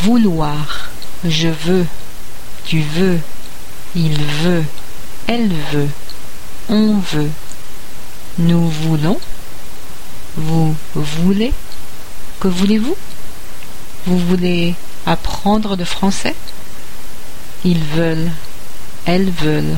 Vouloir. Je veux. Tu veux. Il veut. Elle veut. On veut. Nous voulons. Vous voulez. Que voulez-vous? Vous voulez apprendre le français? Ils veulent. Elles veulent.